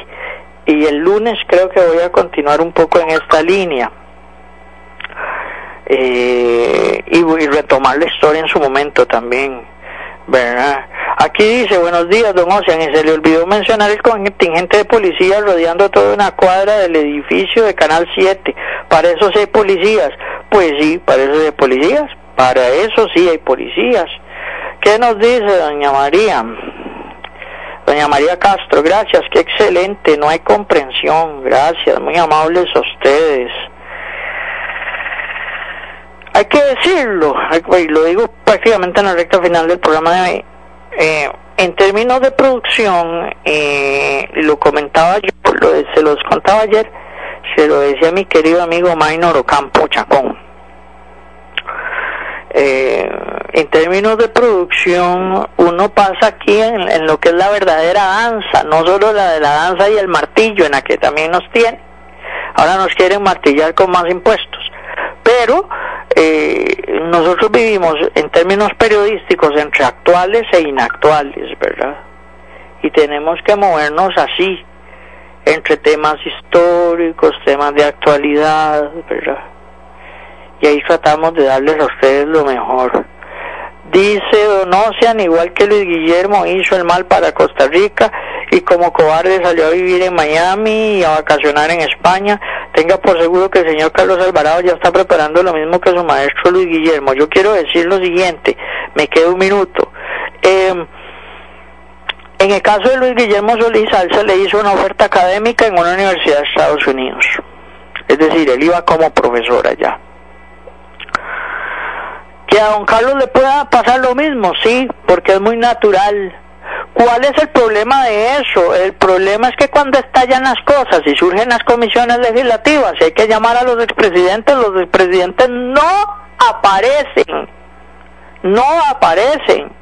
y el lunes creo que voy a continuar un poco en esta línea eh, y, retomar la historia en su momento también, ¿verdad? Aquí dice, buenos días, don Ocean, y se le olvidó mencionar el contingente de policías rodeando toda una cuadra del edificio de Canal 7. Para eso sí hay policías. Pues sí, para eso sí hay policías. Para eso sí hay policías. ¿Qué nos dice doña María? Doña María Castro, gracias, qué excelente, no hay comprensión, gracias, muy amables a ustedes hay que decirlo, y lo digo prácticamente en la recta final del programa de hoy, eh, en términos de producción, eh, lo comentaba yo, lo, se los contaba ayer, se lo decía mi querido amigo Maynor Ocampo Chacón. Eh, en términos de producción, uno pasa aquí en, en, lo que es la verdadera danza, no solo la de la danza y el martillo, en la que también nos tiene. Ahora nos quieren martillar con más impuestos. Pero eh, nosotros vivimos en términos periodísticos entre actuales e inactuales, ¿verdad? Y tenemos que movernos así, entre temas históricos, temas de actualidad, ¿verdad? Y ahí tratamos de darles a ustedes lo mejor. Dice Donosian, igual que Luis Guillermo hizo el mal para Costa Rica y como cobarde salió a vivir en Miami y a vacacionar en España, tenga por seguro que el señor Carlos Alvarado ya está preparando lo mismo que su maestro Luis Guillermo. Yo quiero decir lo siguiente, me queda un minuto. Em, en el caso de Luis Guillermo Solís, se le hizo una oferta académica en una universidad de Estados Unidos. Es decir, él iba como profesor allá. Que a don Carlos le pueda pasar lo mismo, sí, porque es muy natural ¿Cuál es el problema de eso? El problema es que cuando estallan las cosas y surgen las comisiones legislativas y hay que llamar a los expresidentes, los expresidentes no aparecen, no aparecen.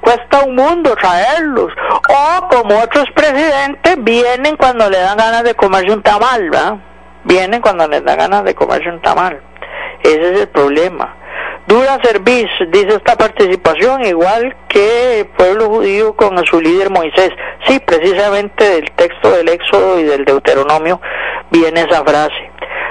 Cuesta un mundo traerlos. O como otros presidentes, vienen cuando le dan ganas de comerse un tamal, ¿verdad? Vienen cuando les da ganas de comerse un tamal. Ese es el problema. Dura servicio, dice esta participación, igual que el pueblo judío con su líder Moisés. Sí, precisamente del texto del Éxodo y del Deuteronomio viene esa frase.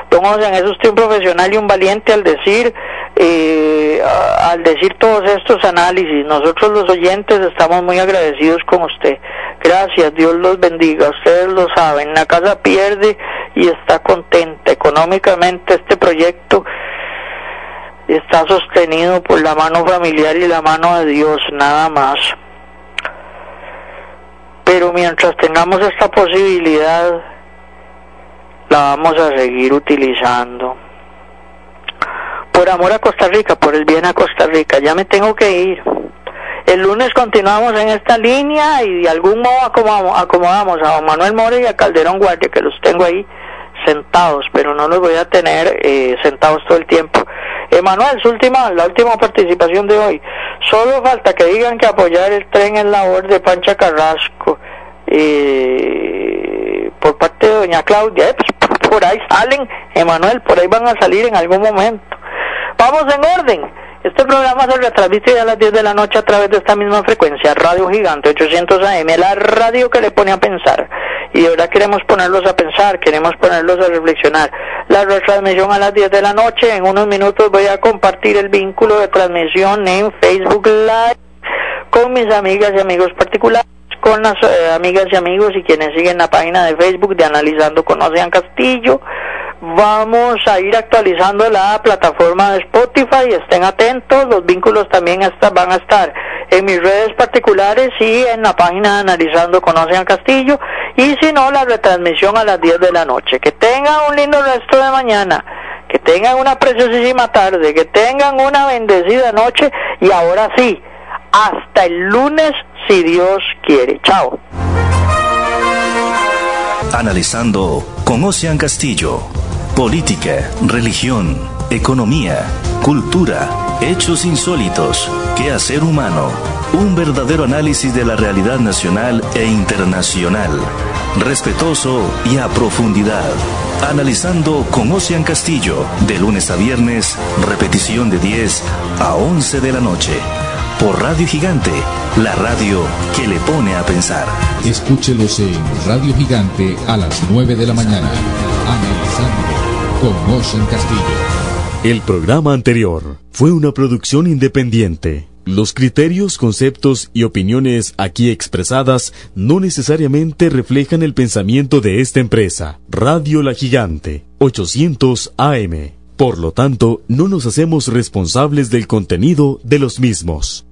Don Ocean es usted un profesional y un valiente al decir, eh, al decir todos estos análisis. Nosotros los oyentes estamos muy agradecidos con usted. Gracias, Dios los bendiga. Ustedes lo saben, la casa pierde y está contenta. Económicamente este proyecto está sostenido por la mano familiar y la mano de Dios, nada más. Pero mientras tengamos esta posibilidad, la vamos a seguir utilizando. Por amor a Costa Rica, por el bien a Costa Rica, ya me tengo que ir. El lunes continuamos en esta línea y de algún modo acomodamos, acomodamos a don Manuel Mora y a Calderón Guardia, que los tengo ahí sentados, pero no los voy a tener eh, sentados todo el tiempo. Emanuel, su última, la última participación de hoy. Solo falta que digan que apoyar el tren en labor de Pancha Carrasco eh, por parte de doña Claudia. Eh, pues, por ahí salen, Emanuel, por ahí van a salir en algún momento. Vamos en orden. Este programa se retransmite a las 10 de la noche a través de esta misma frecuencia, Radio Gigante 800 AM, la radio que le pone a pensar. Y ahora queremos ponerlos a pensar, queremos ponerlos a reflexionar. La retransmisión a las 10 de la noche, en unos minutos voy a compartir el vínculo de transmisión en Facebook Live con mis amigas y amigos particulares con las eh, amigas y amigos y quienes siguen la página de Facebook de Analizando con Ocean Castillo. Vamos a ir actualizando la plataforma de Spotify, estén atentos, los vínculos también van a estar en mis redes particulares y en la página de Analizando con Ocean Castillo y si no, la retransmisión a las 10 de la noche. Que tengan un lindo resto de mañana, que tengan una preciosísima tarde, que tengan una bendecida noche y ahora sí, hasta el lunes si Dios quiere. Chao.
Analizando con Ocean Castillo. Política, religión, economía, cultura, hechos insólitos, qué hacer humano. Un verdadero análisis de la realidad nacional e internacional. Respetuoso y a profundidad. Analizando con Ocean Castillo, de lunes a viernes, repetición de 10 a 11 de la noche por Radio Gigante, la radio que le pone a pensar.
Escúchelos en Radio Gigante a las 9 de la mañana. Analizando con Ocean Castillo.
El programa anterior fue una producción independiente. Los criterios, conceptos y opiniones aquí expresadas no necesariamente reflejan el pensamiento de esta empresa. Radio La Gigante, 800 AM. Por lo tanto, no nos hacemos responsables del contenido de los mismos.